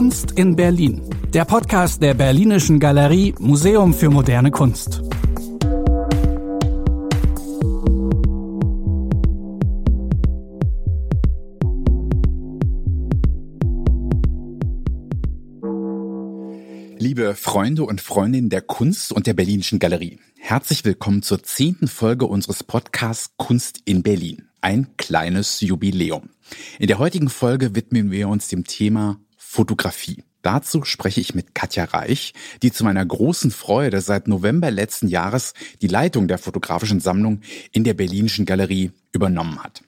Kunst in Berlin. Der Podcast der Berlinischen Galerie Museum für moderne Kunst. Liebe Freunde und Freundinnen der Kunst und der Berlinischen Galerie, herzlich willkommen zur zehnten Folge unseres Podcasts Kunst in Berlin. Ein kleines Jubiläum. In der heutigen Folge widmen wir uns dem Thema Fotografie. Dazu spreche ich mit Katja Reich, die zu meiner großen Freude seit November letzten Jahres die Leitung der fotografischen Sammlung in der Berlinischen Galerie übernommen hat.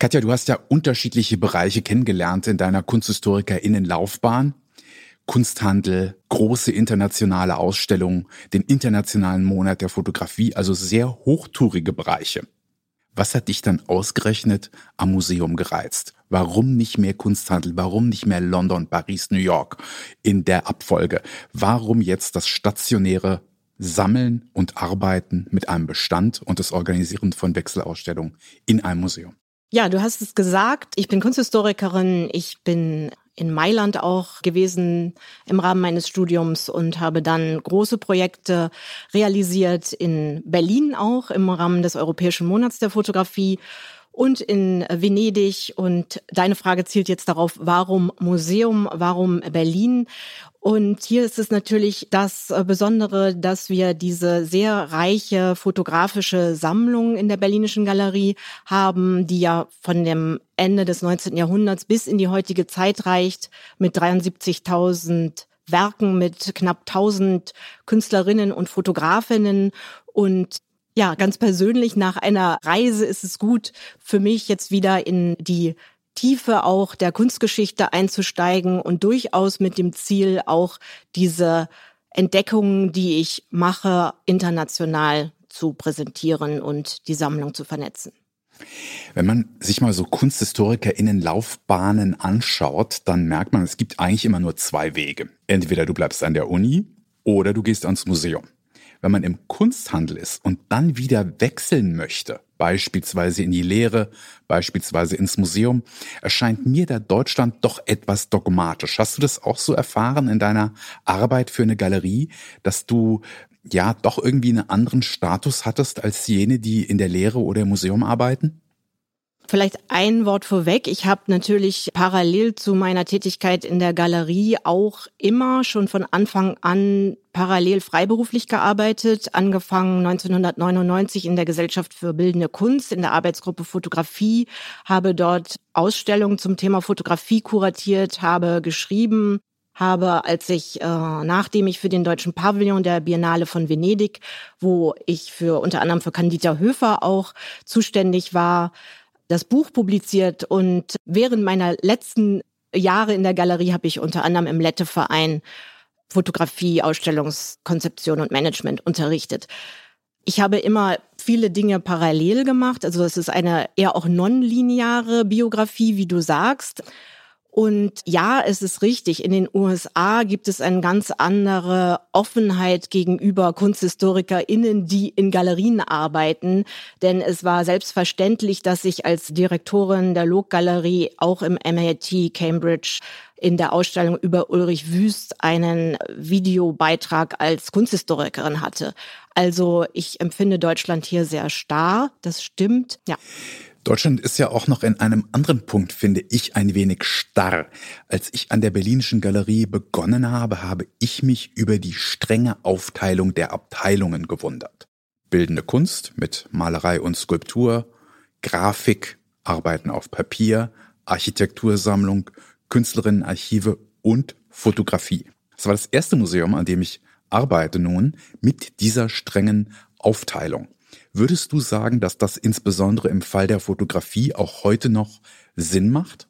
Katja, du hast ja unterschiedliche Bereiche kennengelernt in deiner KunsthistorikerInnen-Laufbahn. Kunsthandel, große internationale Ausstellungen, den Internationalen Monat der Fotografie, also sehr hochtourige Bereiche. Was hat dich dann ausgerechnet am Museum gereizt? Warum nicht mehr Kunsthandel? Warum nicht mehr London, Paris, New York in der Abfolge? Warum jetzt das stationäre Sammeln und Arbeiten mit einem Bestand und das Organisieren von Wechselausstellungen in einem Museum? Ja, du hast es gesagt. Ich bin Kunsthistorikerin. Ich bin in Mailand auch gewesen im Rahmen meines Studiums und habe dann große Projekte realisiert in Berlin auch im Rahmen des Europäischen Monats der Fotografie und in Venedig. Und deine Frage zielt jetzt darauf, warum Museum, warum Berlin? Und hier ist es natürlich das Besondere, dass wir diese sehr reiche fotografische Sammlung in der Berlinischen Galerie haben, die ja von dem Ende des 19. Jahrhunderts bis in die heutige Zeit reicht, mit 73.000 Werken, mit knapp 1000 Künstlerinnen und Fotografinnen und ja, ganz persönlich nach einer Reise ist es gut für mich jetzt wieder in die Tiefe auch der Kunstgeschichte einzusteigen und durchaus mit dem Ziel auch diese Entdeckungen, die ich mache, international zu präsentieren und die Sammlung zu vernetzen. Wenn man sich mal so KunsthistorikerInnen Laufbahnen anschaut, dann merkt man, es gibt eigentlich immer nur zwei Wege. Entweder du bleibst an der Uni oder du gehst ans Museum wenn man im Kunsthandel ist und dann wieder wechseln möchte, beispielsweise in die Lehre, beispielsweise ins Museum, erscheint mir da Deutschland doch etwas dogmatisch. Hast du das auch so erfahren in deiner Arbeit für eine Galerie, dass du ja doch irgendwie einen anderen Status hattest als jene, die in der Lehre oder im Museum arbeiten? Vielleicht ein Wort vorweg. Ich habe natürlich parallel zu meiner Tätigkeit in der Galerie auch immer schon von Anfang an parallel freiberuflich gearbeitet, angefangen 1999 in der Gesellschaft für Bildende Kunst in der Arbeitsgruppe Fotografie, habe dort Ausstellungen zum Thema Fotografie kuratiert, habe geschrieben, habe, als ich, äh, nachdem ich für den deutschen Pavillon der Biennale von Venedig, wo ich für unter anderem für Candida Höfer auch zuständig war, das Buch publiziert und während meiner letzten Jahre in der Galerie habe ich unter anderem im Lette-Verein Fotografie, Ausstellungskonzeption und Management unterrichtet. Ich habe immer viele Dinge parallel gemacht. Also es ist eine eher auch nonlineare Biografie, wie du sagst. Und ja, es ist richtig, in den USA gibt es eine ganz andere Offenheit gegenüber KunsthistorikerInnen, die in Galerien arbeiten. Denn es war selbstverständlich, dass ich als Direktorin der Log-Galerie auch im MIT Cambridge in der Ausstellung über Ulrich Wüst einen Videobeitrag als Kunsthistorikerin hatte. Also ich empfinde Deutschland hier sehr starr, das stimmt, ja. Deutschland ist ja auch noch in einem anderen Punkt, finde ich, ein wenig starr. Als ich an der Berlinischen Galerie begonnen habe, habe ich mich über die strenge Aufteilung der Abteilungen gewundert. Bildende Kunst mit Malerei und Skulptur, Grafik, Arbeiten auf Papier, Architektursammlung, Künstlerinnenarchive und Fotografie. Das war das erste Museum, an dem ich arbeite nun mit dieser strengen Aufteilung. Würdest du sagen, dass das insbesondere im Fall der Fotografie auch heute noch Sinn macht?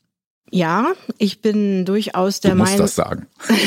Ja, ich bin durchaus der Meinung. Du musst das sagen.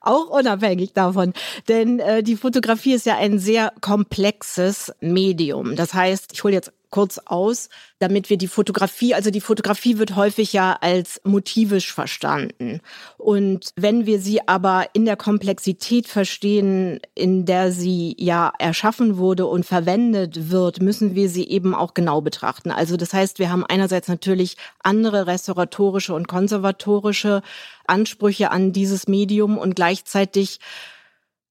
auch unabhängig davon. Denn äh, die Fotografie ist ja ein sehr komplexes Medium. Das heißt, ich hole jetzt kurz aus, damit wir die Fotografie, also die Fotografie wird häufig ja als motivisch verstanden. Und wenn wir sie aber in der Komplexität verstehen, in der sie ja erschaffen wurde und verwendet wird, müssen wir sie eben auch genau betrachten. Also das heißt, wir haben einerseits natürlich andere restauratorische und konservatorische Ansprüche an dieses Medium und gleichzeitig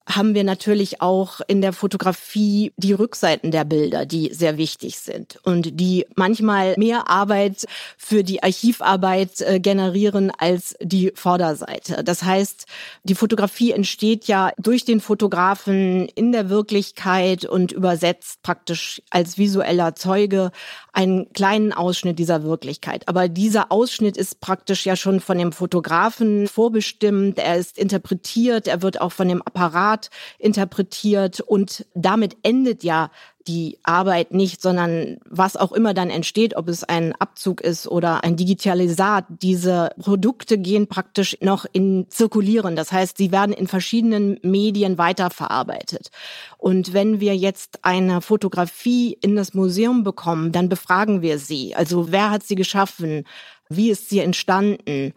haben wir natürlich auch in der Fotografie die Rückseiten der Bilder, die sehr wichtig sind und die manchmal mehr Arbeit für die Archivarbeit äh, generieren als die Vorderseite. Das heißt, die Fotografie entsteht ja durch den Fotografen in der Wirklichkeit und übersetzt praktisch als visueller Zeuge einen kleinen Ausschnitt dieser Wirklichkeit. Aber dieser Ausschnitt ist praktisch ja schon von dem Fotografen vorbestimmt, er ist interpretiert, er wird auch von dem Apparat Art interpretiert und damit endet ja die Arbeit nicht, sondern was auch immer dann entsteht, ob es ein Abzug ist oder ein Digitalisat, diese Produkte gehen praktisch noch in zirkulieren. Das heißt, sie werden in verschiedenen Medien weiterverarbeitet. Und wenn wir jetzt eine Fotografie in das Museum bekommen, dann befragen wir sie. Also wer hat sie geschaffen? Wie ist sie entstanden?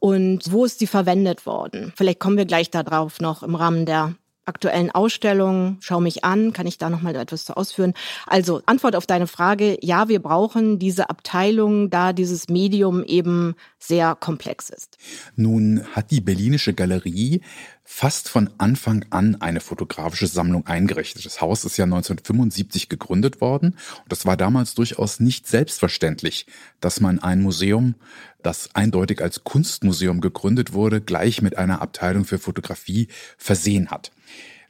Und wo ist sie verwendet worden? Vielleicht kommen wir gleich darauf noch im Rahmen der aktuellen Ausstellung, schau mich an, kann ich da noch mal etwas zu ausführen? Also Antwort auf deine Frage, ja, wir brauchen diese Abteilung, da dieses Medium eben sehr komplex ist. Nun hat die Berlinische Galerie fast von Anfang an eine fotografische Sammlung eingerichtet. Das Haus ist ja 1975 gegründet worden und das war damals durchaus nicht selbstverständlich, dass man ein Museum, das eindeutig als Kunstmuseum gegründet wurde, gleich mit einer Abteilung für Fotografie versehen hat.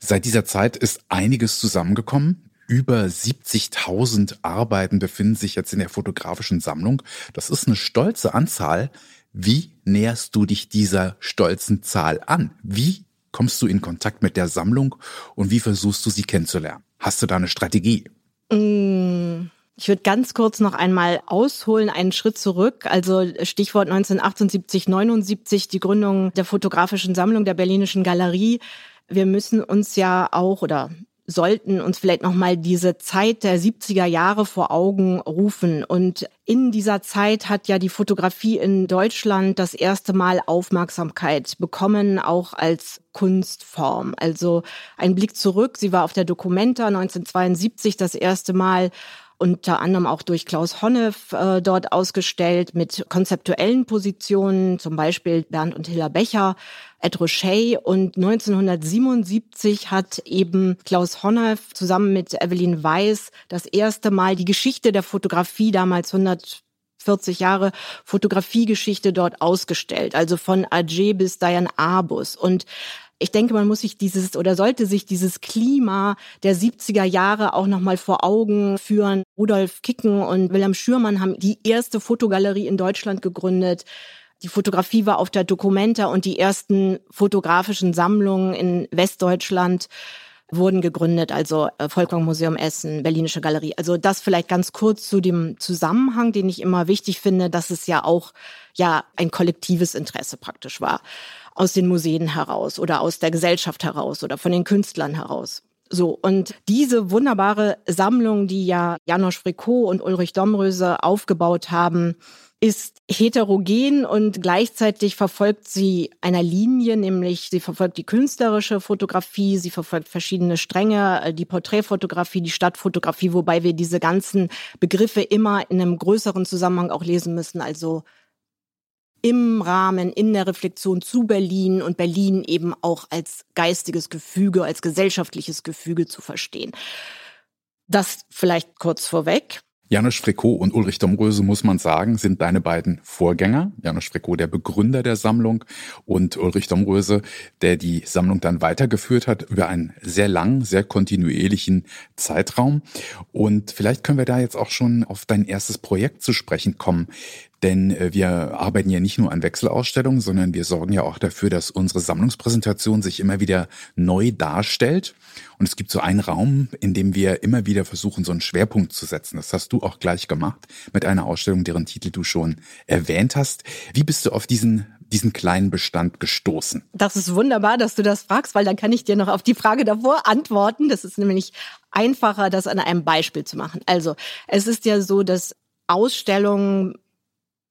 Seit dieser Zeit ist einiges zusammengekommen. Über 70.000 Arbeiten befinden sich jetzt in der fotografischen Sammlung. Das ist eine stolze Anzahl. Wie näherst du dich dieser stolzen Zahl an? Wie kommst du in Kontakt mit der Sammlung und wie versuchst du sie kennenzulernen? Hast du da eine Strategie? Mm. Ich würde ganz kurz noch einmal ausholen, einen Schritt zurück. Also Stichwort 1978, 79, die Gründung der fotografischen Sammlung der Berlinischen Galerie. Wir müssen uns ja auch oder sollten uns vielleicht noch mal diese Zeit der 70er Jahre vor Augen rufen und in dieser Zeit hat ja die Fotografie in Deutschland das erste Mal Aufmerksamkeit bekommen, auch als Kunstform. Also ein Blick zurück, sie war auf der Documenta 1972 das erste Mal unter anderem auch durch Klaus Honneff äh, dort ausgestellt mit konzeptuellen Positionen, zum Beispiel Bernd und Hilla Becher, Ed Rocher. Und 1977 hat eben Klaus Honneff zusammen mit Evelyn Weiss das erste Mal die Geschichte der Fotografie damals 100 40 Jahre Fotografiegeschichte dort ausgestellt, also von Ajay bis Diane Arbus. Und ich denke, man muss sich dieses oder sollte sich dieses Klima der 70er Jahre auch nochmal vor Augen führen. Rudolf Kicken und Wilhelm Schürmann haben die erste Fotogalerie in Deutschland gegründet. Die Fotografie war auf der Documenta und die ersten fotografischen Sammlungen in Westdeutschland wurden gegründet, also äh, Volkwang Museum Essen, Berlinische Galerie. Also das vielleicht ganz kurz zu dem Zusammenhang, den ich immer wichtig finde, dass es ja auch ja ein kollektives Interesse praktisch war aus den Museen heraus oder aus der Gesellschaft heraus oder von den Künstlern heraus. So, und diese wunderbare Sammlung, die ja Janosch Fricot und Ulrich Domröse aufgebaut haben, ist heterogen und gleichzeitig verfolgt sie einer Linie, nämlich sie verfolgt die künstlerische Fotografie, sie verfolgt verschiedene Stränge, äh, die Porträtfotografie, die Stadtfotografie, wobei wir diese ganzen Begriffe immer in einem größeren Zusammenhang auch lesen müssen, also im Rahmen, in der Reflexion zu Berlin und Berlin eben auch als geistiges Gefüge, als gesellschaftliches Gefüge zu verstehen. Das vielleicht kurz vorweg. Janusz Fricot und Ulrich Domröse, muss man sagen, sind deine beiden Vorgänger. Janusz Fricot, der Begründer der Sammlung und Ulrich Domröse, der die Sammlung dann weitergeführt hat über einen sehr langen, sehr kontinuierlichen Zeitraum. Und vielleicht können wir da jetzt auch schon auf dein erstes Projekt zu sprechen kommen. Denn äh, wir arbeiten ja nicht nur an Wechselausstellungen, sondern wir sorgen ja auch dafür, dass unsere Sammlungspräsentation sich immer wieder neu darstellt. Und es gibt so einen Raum, in dem wir immer wieder versuchen, so einen Schwerpunkt zu setzen. Das hast du auch gleich gemacht mit einer Ausstellung, deren Titel du schon erwähnt hast. Wie bist du auf diesen diesen kleinen Bestand gestoßen? Das ist wunderbar, dass du das fragst, weil dann kann ich dir noch auf die Frage davor antworten. Das ist nämlich einfacher, das an einem Beispiel zu machen. Also, es ist ja so, dass Ausstellung,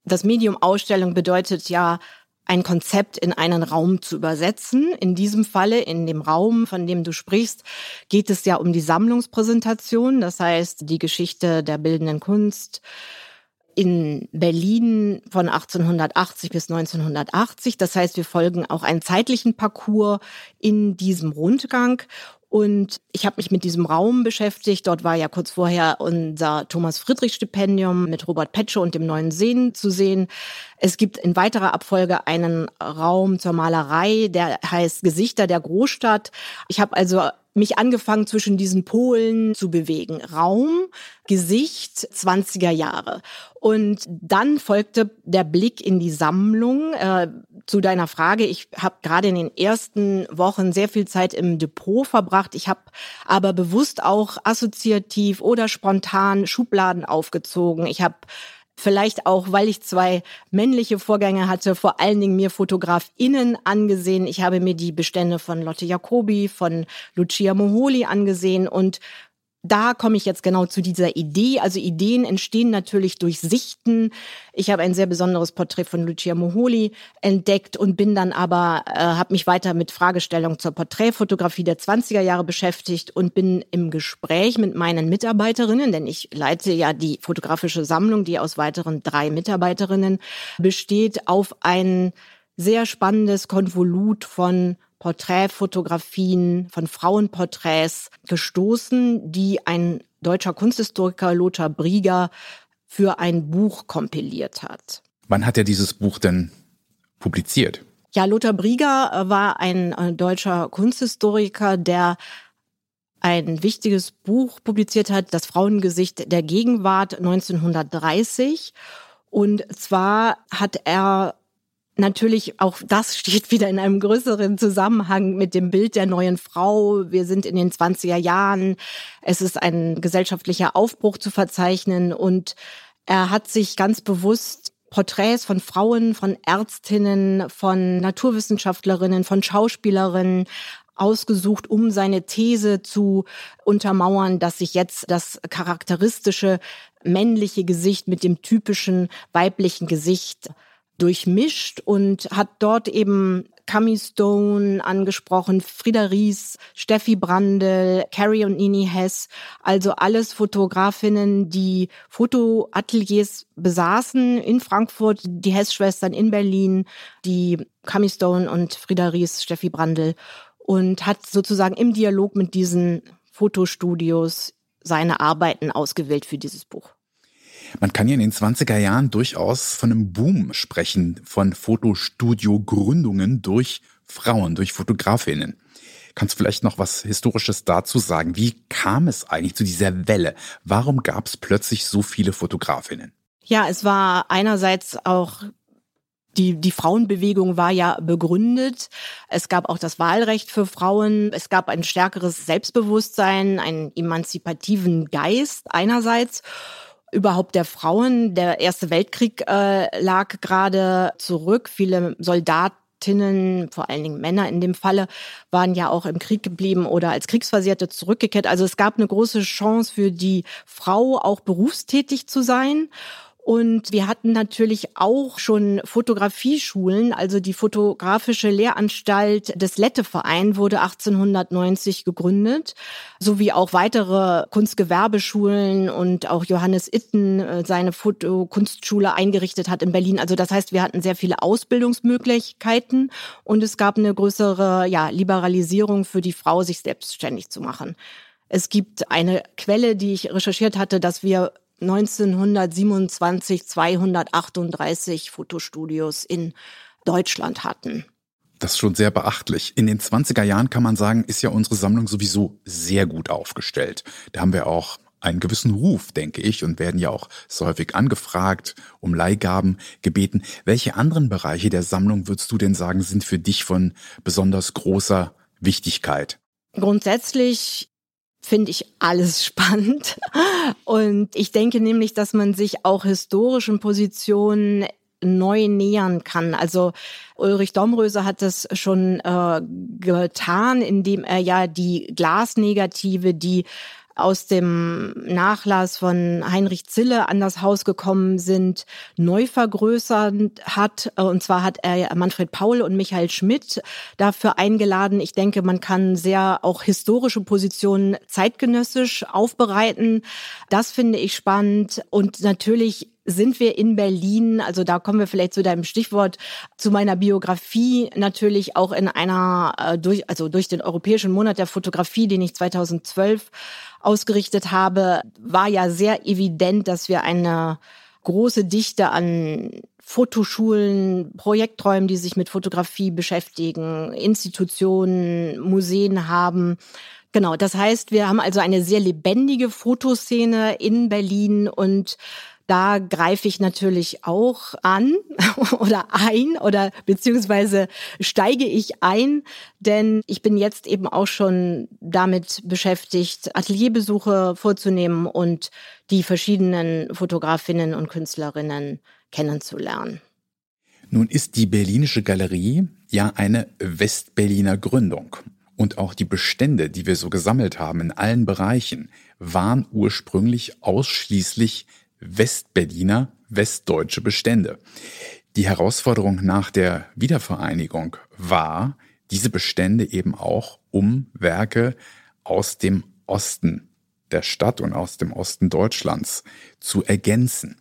das Medium Ausstellung bedeutet ja, ein Konzept in einen Raum zu übersetzen. In diesem Falle, in dem Raum, von dem du sprichst, geht es ja um die Sammlungspräsentation, das heißt die Geschichte der bildenden Kunst in Berlin von 1880 bis 1980. Das heißt, wir folgen auch einen zeitlichen Parcours in diesem Rundgang. Und ich habe mich mit diesem Raum beschäftigt. Dort war ja kurz vorher unser Thomas Friedrich Stipendium mit Robert Petsche und dem Neuen Seen zu sehen. Es gibt in weiterer Abfolge einen Raum zur Malerei, der heißt Gesichter der Großstadt. Ich habe also mich angefangen zwischen diesen Polen zu bewegen. Raum, Gesicht, 20er Jahre. Und dann folgte der Blick in die Sammlung. Äh, zu deiner Frage, ich habe gerade in den ersten Wochen sehr viel Zeit im Depot verbracht. Ich habe aber bewusst auch assoziativ oder spontan Schubladen aufgezogen. Ich habe Vielleicht auch, weil ich zwei männliche Vorgänge hatte, vor allen Dingen mir FotografInnen angesehen. Ich habe mir die Bestände von Lotte Jacobi, von Lucia Moholi angesehen und da komme ich jetzt genau zu dieser Idee. Also Ideen entstehen natürlich durch Sichten. Ich habe ein sehr besonderes Porträt von Lucia Moholi entdeckt und bin dann aber, äh, habe mich weiter mit Fragestellungen zur Porträtfotografie der 20er Jahre beschäftigt und bin im Gespräch mit meinen Mitarbeiterinnen, denn ich leite ja die fotografische Sammlung, die aus weiteren drei Mitarbeiterinnen besteht, auf ein sehr spannendes Konvolut von Porträtfotografien von Frauenporträts gestoßen, die ein deutscher Kunsthistoriker Lothar Brieger für ein Buch kompiliert hat. Wann hat er dieses Buch denn publiziert? Ja, Lothar Brieger äh, war ein äh, deutscher Kunsthistoriker, der ein wichtiges Buch publiziert hat, Das Frauengesicht der Gegenwart 1930. Und zwar hat er Natürlich, auch das steht wieder in einem größeren Zusammenhang mit dem Bild der neuen Frau. Wir sind in den 20er Jahren. Es ist ein gesellschaftlicher Aufbruch zu verzeichnen und er hat sich ganz bewusst Porträts von Frauen, von Ärztinnen, von Naturwissenschaftlerinnen, von Schauspielerinnen ausgesucht, um seine These zu untermauern, dass sich jetzt das charakteristische männliche Gesicht mit dem typischen weiblichen Gesicht durchmischt und hat dort eben Cami Stone angesprochen, Frieda Ries, Steffi Brandl, Carrie und Nini Hess, also alles Fotografinnen, die Fotoateliers besaßen in Frankfurt, die Hess-Schwestern in Berlin, die Cami Stone und Frieda Ries, Steffi Brandl und hat sozusagen im Dialog mit diesen Fotostudios seine Arbeiten ausgewählt für dieses Buch. Man kann ja in den 20er Jahren durchaus von einem Boom sprechen, von Fotostudio-Gründungen durch Frauen, durch Fotografinnen. Kannst du vielleicht noch was Historisches dazu sagen? Wie kam es eigentlich zu dieser Welle? Warum gab es plötzlich so viele Fotografinnen? Ja, es war einerseits auch die, die Frauenbewegung war ja begründet. Es gab auch das Wahlrecht für Frauen. Es gab ein stärkeres Selbstbewusstsein, einen emanzipativen Geist einerseits überhaupt der Frauen. Der Erste Weltkrieg äh, lag gerade zurück. Viele Soldatinnen, vor allen Dingen Männer in dem Falle, waren ja auch im Krieg geblieben oder als Kriegsversehrte zurückgekehrt. Also es gab eine große Chance für die Frau, auch berufstätig zu sein. Und wir hatten natürlich auch schon Fotografieschulen, also die fotografische Lehranstalt des Lette-Verein wurde 1890 gegründet, sowie auch weitere Kunstgewerbeschulen und auch Johannes Itten äh, seine Fotokunstschule eingerichtet hat in Berlin. Also das heißt, wir hatten sehr viele Ausbildungsmöglichkeiten und es gab eine größere ja, Liberalisierung für die Frau, sich selbstständig zu machen. Es gibt eine Quelle, die ich recherchiert hatte, dass wir 1927 238 Fotostudios in Deutschland hatten. Das ist schon sehr beachtlich. In den 20er Jahren kann man sagen, ist ja unsere Sammlung sowieso sehr gut aufgestellt. Da haben wir auch einen gewissen Ruf, denke ich, und werden ja auch so häufig angefragt, um Leihgaben gebeten. Welche anderen Bereiche der Sammlung würdest du denn sagen, sind für dich von besonders großer Wichtigkeit? Grundsätzlich finde ich alles spannend. Und ich denke nämlich, dass man sich auch historischen Positionen neu nähern kann. Also Ulrich Domröse hat das schon äh, getan, indem er ja die Glasnegative, die aus dem Nachlass von Heinrich Zille an das Haus gekommen sind, neu vergrößert hat. Und zwar hat er Manfred Paul und Michael Schmidt dafür eingeladen. Ich denke, man kann sehr auch historische Positionen zeitgenössisch aufbereiten. Das finde ich spannend. Und natürlich sind wir in Berlin, also da kommen wir vielleicht zu deinem Stichwort, zu meiner Biografie natürlich auch in einer, äh, durch, also durch den Europäischen Monat der Fotografie, den ich 2012 ausgerichtet habe, war ja sehr evident, dass wir eine große Dichte an Fotoschulen, Projekträumen, die sich mit Fotografie beschäftigen, Institutionen, Museen haben. Genau, das heißt, wir haben also eine sehr lebendige Fotoszene in Berlin und da greife ich natürlich auch an oder ein oder beziehungsweise steige ich ein, denn ich bin jetzt eben auch schon damit beschäftigt, Atelierbesuche vorzunehmen und die verschiedenen Fotografinnen und Künstlerinnen kennenzulernen. Nun ist die Berlinische Galerie ja eine Westberliner Gründung. Und auch die Bestände, die wir so gesammelt haben in allen Bereichen, waren ursprünglich ausschließlich Westberliner, westdeutsche Bestände. Die Herausforderung nach der Wiedervereinigung war, diese Bestände eben auch um Werke aus dem Osten der Stadt und aus dem Osten Deutschlands zu ergänzen.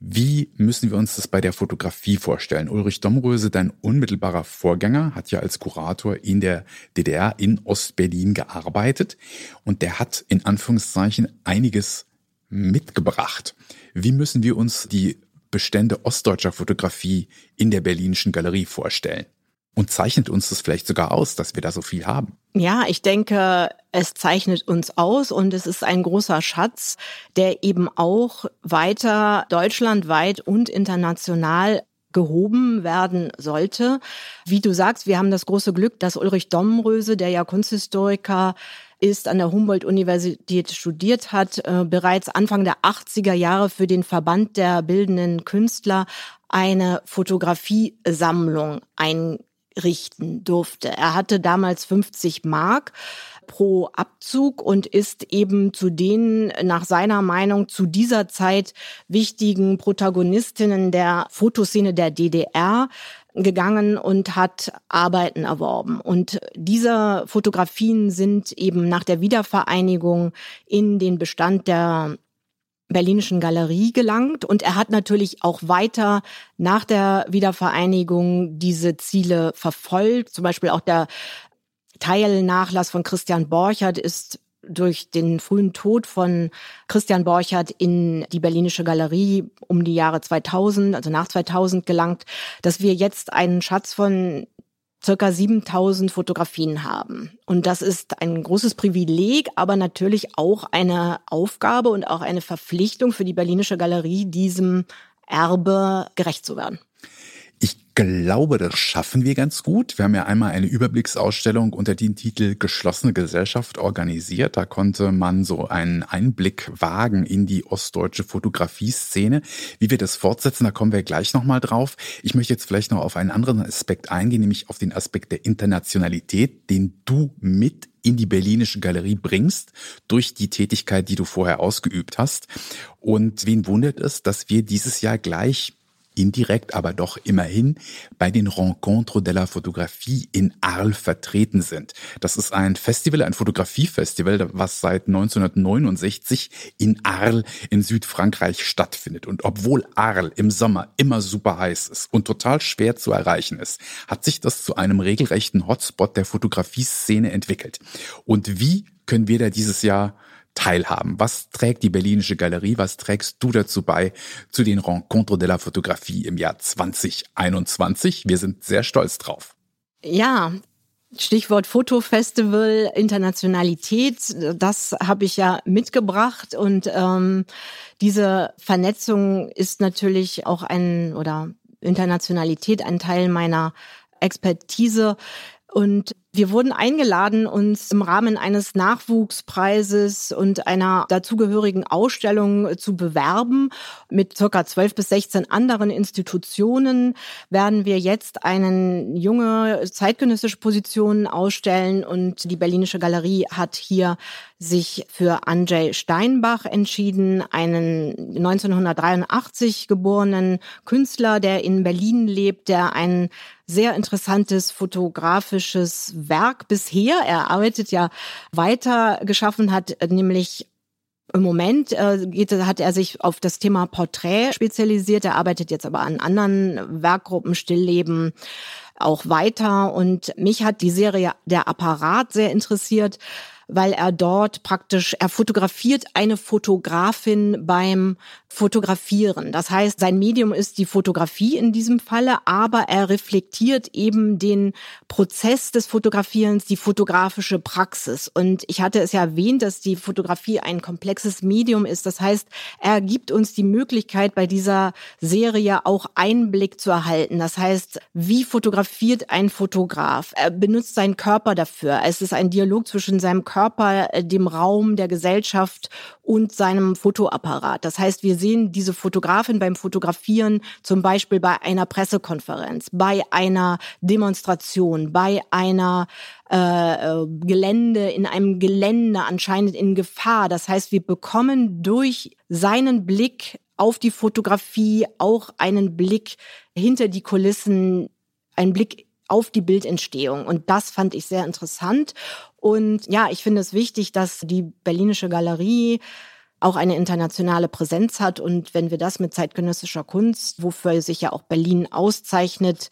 Wie müssen wir uns das bei der Fotografie vorstellen? Ulrich Domröse, dein unmittelbarer Vorgänger, hat ja als Kurator in der DDR in Ostberlin gearbeitet und der hat in Anführungszeichen einiges mitgebracht. Wie müssen wir uns die Bestände ostdeutscher Fotografie in der Berlinischen Galerie vorstellen? Und zeichnet uns das vielleicht sogar aus, dass wir da so viel haben? Ja, ich denke, es zeichnet uns aus und es ist ein großer Schatz, der eben auch weiter deutschlandweit und international gehoben werden sollte. Wie du sagst, wir haben das große Glück, dass Ulrich Domröse, der ja Kunsthistoriker ist, an der Humboldt-Universität studiert hat, äh, bereits Anfang der 80er Jahre für den Verband der bildenden Künstler eine Fotografiesammlung einrichten durfte. Er hatte damals 50 Mark pro Abzug und ist eben zu den nach seiner Meinung zu dieser Zeit wichtigen Protagonistinnen der Fotoszene der DDR gegangen und hat Arbeiten erworben. Und diese Fotografien sind eben nach der Wiedervereinigung in den Bestand der Berlinischen Galerie gelangt und er hat natürlich auch weiter nach der Wiedervereinigung diese Ziele verfolgt. Zum Beispiel auch der Teilnachlass von Christian Borchert ist durch den frühen Tod von Christian Borchert in die Berlinische Galerie um die Jahre 2000, also nach 2000 gelangt, dass wir jetzt einen Schatz von circa 7000 Fotografien haben. Und das ist ein großes Privileg, aber natürlich auch eine Aufgabe und auch eine Verpflichtung für die Berlinische Galerie, diesem Erbe gerecht zu werden. Ich glaube, das schaffen wir ganz gut. Wir haben ja einmal eine Überblicksausstellung unter dem Titel Geschlossene Gesellschaft organisiert. Da konnte man so einen Einblick wagen in die ostdeutsche Fotografieszene. Wie wir das fortsetzen, da kommen wir gleich nochmal drauf. Ich möchte jetzt vielleicht noch auf einen anderen Aspekt eingehen, nämlich auf den Aspekt der Internationalität, den du mit in die Berlinische Galerie bringst durch die Tätigkeit, die du vorher ausgeübt hast. Und wen wundert es, dass wir dieses Jahr gleich indirekt, aber doch immerhin bei den Rencontres de la Photographie in Arles vertreten sind. Das ist ein Festival, ein Fotografiefestival, was seit 1969 in Arles in Südfrankreich stattfindet. Und obwohl Arles im Sommer immer super heiß ist und total schwer zu erreichen ist, hat sich das zu einem regelrechten Hotspot der Fotografieszene entwickelt. Und wie können wir da dieses Jahr teilhaben. Was trägt die Berlinische Galerie? Was trägst du dazu bei zu den Rencontres de la Photographie im Jahr 2021? Wir sind sehr stolz drauf. Ja, Stichwort Fotofestival, Internationalität, das habe ich ja mitgebracht und ähm, diese Vernetzung ist natürlich auch ein oder Internationalität ein Teil meiner Expertise. Und Wir wurden eingeladen, uns im Rahmen eines Nachwuchspreises und einer dazugehörigen Ausstellung zu bewerben. Mit circa 12 bis 16 anderen Institutionen werden wir jetzt einen junge zeitgenössische Positionen ausstellen und die Berlinische Galerie hat hier sich für Andrzej Steinbach entschieden, einen 1983 geborenen Künstler, der in Berlin lebt, der ein sehr interessantes fotografisches Werk bisher, er arbeitet ja weiter geschaffen hat, nämlich im Moment äh, geht, hat er sich auf das Thema Porträt spezialisiert. Er arbeitet jetzt aber an anderen Werkgruppen, Stillleben, auch weiter. Und mich hat die Serie Der Apparat sehr interessiert weil er dort praktisch, er fotografiert eine Fotografin beim Fotografieren. Das heißt, sein Medium ist die Fotografie in diesem Falle, aber er reflektiert eben den Prozess des Fotografierens, die fotografische Praxis. Und ich hatte es ja erwähnt, dass die Fotografie ein komplexes Medium ist. Das heißt, er gibt uns die Möglichkeit, bei dieser Serie auch Einblick zu erhalten. Das heißt, wie fotografiert ein Fotograf? Er benutzt seinen Körper dafür. Es ist ein Dialog zwischen seinem Körper, dem Raum, der Gesellschaft und seinem Fotoapparat. Das heißt, wir sehen diese Fotografin beim Fotografieren zum Beispiel bei einer Pressekonferenz, bei einer Demonstration, bei einer äh, äh, Gelände, in einem Gelände anscheinend in Gefahr. Das heißt, wir bekommen durch seinen Blick auf die Fotografie auch einen Blick hinter die Kulissen, einen Blick auf die Bildentstehung. Und das fand ich sehr interessant. Und ja, ich finde es wichtig, dass die Berlinische Galerie auch eine internationale Präsenz hat. Und wenn wir das mit zeitgenössischer Kunst, wofür sich ja auch Berlin auszeichnet,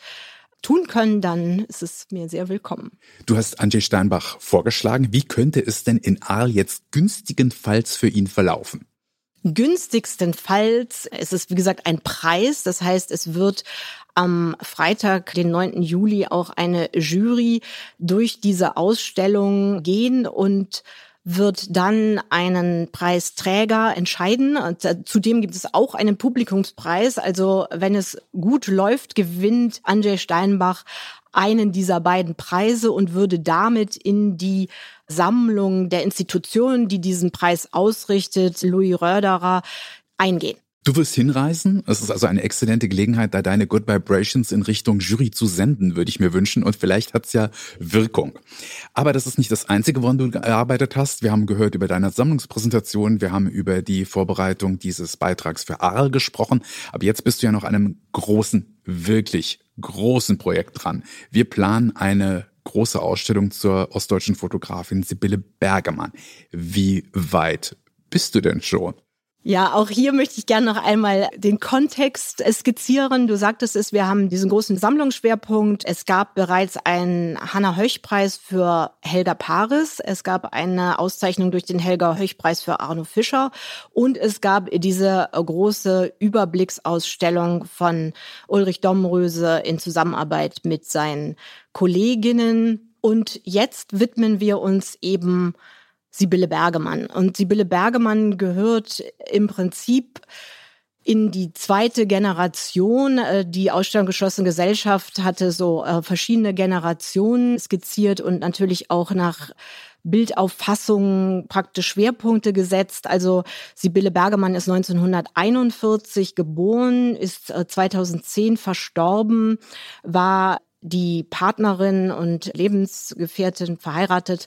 tun können, dann ist es mir sehr willkommen. Du hast Andrzej Steinbach vorgeschlagen. Wie könnte es denn in Aal jetzt günstigenfalls für ihn verlaufen? Günstigstenfalls ist es, wie gesagt, ein Preis. Das heißt, es wird am Freitag, den 9. Juli, auch eine Jury durch diese Ausstellung gehen und wird dann einen Preisträger entscheiden. Und äh, zudem gibt es auch einen Publikumspreis. Also wenn es gut läuft, gewinnt Andrzej Steinbach einen dieser beiden Preise und würde damit in die Sammlung der Institutionen, die diesen Preis ausrichtet, Louis Röderer, eingehen. Du wirst hinreisen. Es ist also eine exzellente Gelegenheit, da deine Good Vibrations in Richtung Jury zu senden, würde ich mir wünschen. Und vielleicht hat's ja Wirkung. Aber das ist nicht das Einzige, woran du gearbeitet hast. Wir haben gehört über deine Sammlungspräsentation. Wir haben über die Vorbereitung dieses Beitrags für Aral gesprochen. Aber jetzt bist du ja noch einem großen, wirklich großen Projekt dran. Wir planen eine große Ausstellung zur ostdeutschen Fotografin Sibylle Bergemann. Wie weit bist du denn schon? Ja, auch hier möchte ich gerne noch einmal den Kontext skizzieren. Du sagtest es, wir haben diesen großen Sammlungsschwerpunkt. Es gab bereits einen Hanna-Höch-Preis für Helga Paris. Es gab eine Auszeichnung durch den Helga-Höch-Preis für Arno Fischer. Und es gab diese große Überblicksausstellung von Ulrich Domröse in Zusammenarbeit mit seinen Kolleginnen. Und jetzt widmen wir uns eben Sibylle Bergemann. Und Sibylle Bergemann gehört im Prinzip in die zweite Generation. Äh, die Ausstellung Geschlossene Gesellschaft hatte so äh, verschiedene Generationen skizziert und natürlich auch nach Bildauffassungen praktisch Schwerpunkte gesetzt. Also Sibylle Bergemann ist 1941 geboren, ist 2010 äh, verstorben, war die Partnerin und Lebensgefährtin verheiratet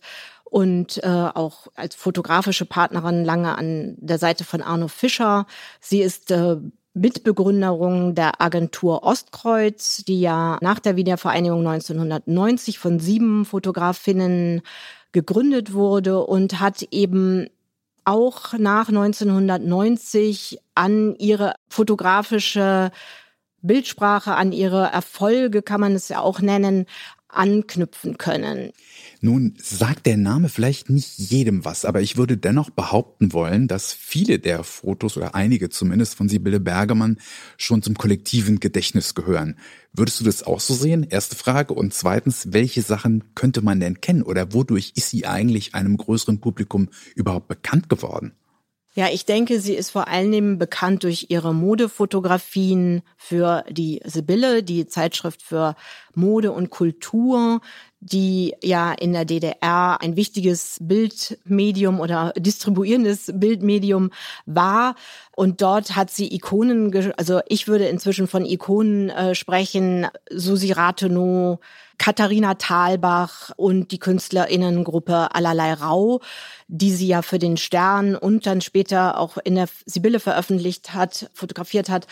und äh, auch als fotografische Partnerin lange an der Seite von Arno Fischer. Sie ist äh, Mitbegründerung der Agentur Ostkreuz, die ja nach der Wiedervereinigung 1990 von sieben Fotografinnen gegründet wurde und hat eben auch nach 1990 an ihre fotografische Bildsprache, an ihre Erfolge, kann man es ja auch nennen, anknüpfen können. Nun sagt der Name vielleicht nicht jedem was, aber ich würde dennoch behaupten wollen, dass viele der Fotos oder einige zumindest von Sibylle Bergemann schon zum kollektiven Gedächtnis gehören. Würdest du das auch so sehen? Erste Frage. Und zweitens, welche Sachen könnte man denn kennen oder wodurch ist sie eigentlich einem größeren Publikum überhaupt bekannt geworden? Ja, ich denke, sie ist vor allem bekannt durch ihre Modefotografien für die Sibylle, die Zeitschrift für Mode und Kultur, die ja in der DDR ein wichtiges Bildmedium oder distribuierendes Bildmedium war. Und dort hat sie Ikonen, also ich würde inzwischen von Ikonen äh, sprechen, Susi Rathenow, Katharina Thalbach und die Künstlerinnengruppe Allerlei Rau, die sie ja für den Stern und dann später auch in der Sibylle veröffentlicht hat, fotografiert hat.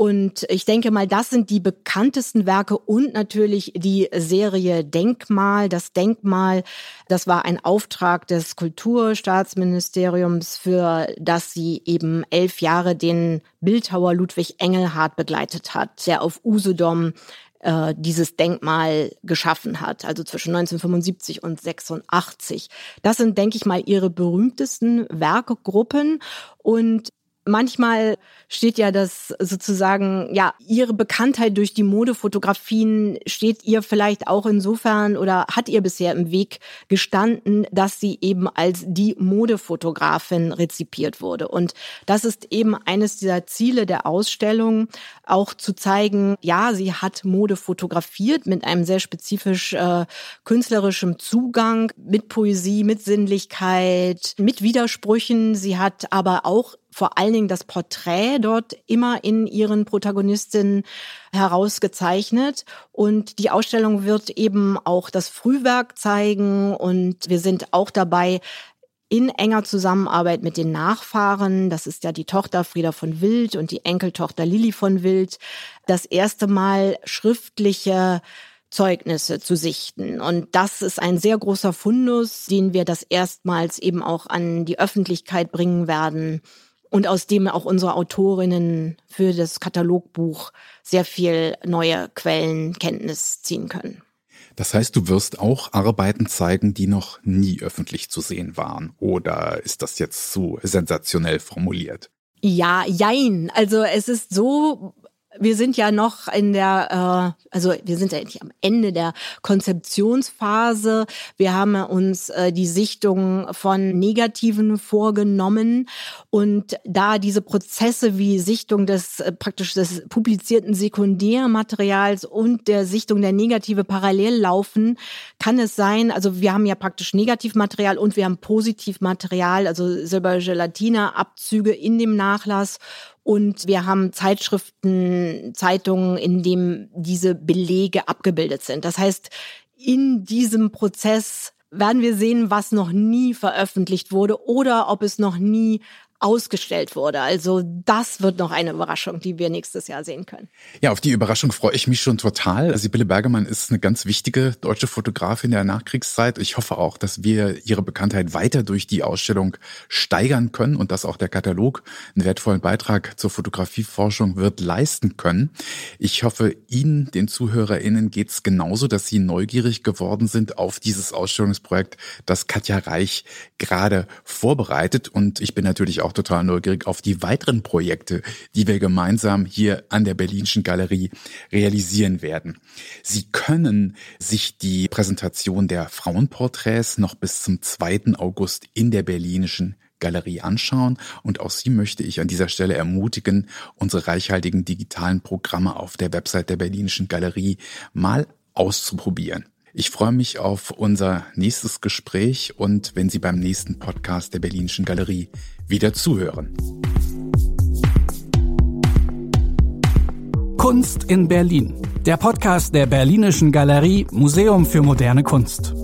Und ich denke mal, das sind die bekanntesten Werke und natürlich die Serie Denkmal. Das Denkmal, das war ein Auftrag des Kulturstaatsministeriums, für das sie eben elf Jahre den Bildhauer Ludwig Engelhardt begleitet hat, der auf Usedom äh, dieses Denkmal geschaffen hat, also zwischen 1975 und 86. Das sind, denke ich mal, ihre berühmtesten Werkegruppen und Manchmal steht ja das sozusagen, ja, ihre Bekanntheit durch die Modefotografien steht ihr vielleicht auch insofern oder hat ihr bisher im Weg gestanden, dass sie eben als die Modefotografin rezipiert wurde. Und das ist eben eines dieser Ziele der Ausstellung, auch zu zeigen, ja, sie hat Mode fotografiert mit einem sehr spezifisch äh, künstlerischem Zugang, mit Poesie, mit Sinnlichkeit, mit Widersprüchen. Sie hat aber auch vor allen Dingen das Porträt dort immer in ihren Protagonistinnen herausgezeichnet. Und die Ausstellung wird eben auch das Frühwerk zeigen. Und wir sind auch dabei, in enger Zusammenarbeit mit den Nachfahren, das ist ja die Tochter Frieda von Wild und die Enkeltochter Lilly von Wild, das erste Mal schriftliche Zeugnisse zu sichten. Und das ist ein sehr großer Fundus, den wir das erstmals eben auch an die Öffentlichkeit bringen werden und aus dem auch unsere Autorinnen für das Katalogbuch sehr viel neue Quellenkenntnis ziehen können. Das heißt, du wirst auch Arbeiten zeigen, die noch nie öffentlich zu sehen waren. Oder ist das jetzt zu sensationell formuliert? Ja, jein. Also es ist so wir sind ja noch in der, äh, also wir sind ja eigentlich am Ende der Konzeptionsphase. Wir haben uns äh, die Sichtung von Negativen vorgenommen und da diese Prozesse wie Sichtung des äh, praktisch des publizierten Sekundärmaterials und der Sichtung der Negative parallel laufen, kann es sein, also wir haben ja praktisch Negativmaterial und wir haben Positivmaterial, also Silbergelatina-Abzüge in dem Nachlass und wir haben Zeitschriften, Zeitungen, in dem diese Belege abgebildet sind. Das heißt, in diesem Prozess werden wir sehen, was noch nie veröffentlicht wurde oder ob es noch nie ausgestellt wurde. Also das wird noch eine Überraschung, die wir nächstes Jahr sehen können. Ja, auf die Überraschung freue ich mich schon total. Sibylle Bergemann ist eine ganz wichtige deutsche Fotografin der Nachkriegszeit. Ich hoffe auch, dass wir ihre Bekanntheit weiter durch die Ausstellung steigern können und dass auch der Katalog einen wertvollen Beitrag zur Fotografieforschung wird leisten können. Ich hoffe, Ihnen, den ZuhörerInnen, geht es genauso, dass Sie neugierig geworden sind auf dieses Ausstellungsprojekt, das Katja Reich gerade vorbereitet. Und ich bin natürlich auch auch total neugierig auf die weiteren Projekte, die wir gemeinsam hier an der Berlinischen Galerie realisieren werden. Sie können sich die Präsentation der Frauenporträts noch bis zum 2. August in der Berlinischen Galerie anschauen und auch Sie möchte ich an dieser Stelle ermutigen, unsere reichhaltigen digitalen Programme auf der Website der Berlinischen Galerie mal auszuprobieren. Ich freue mich auf unser nächstes Gespräch und wenn Sie beim nächsten Podcast der Berlinischen Galerie wieder zuhören. Kunst in Berlin. Der Podcast der Berlinischen Galerie Museum für moderne Kunst.